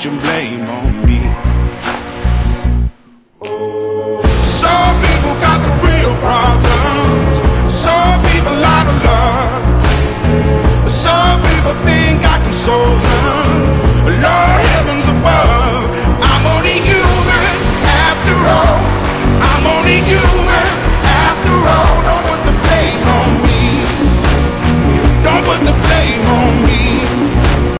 put your blame on me. Some people got the real problems. Some people love. Some people think I can solve them.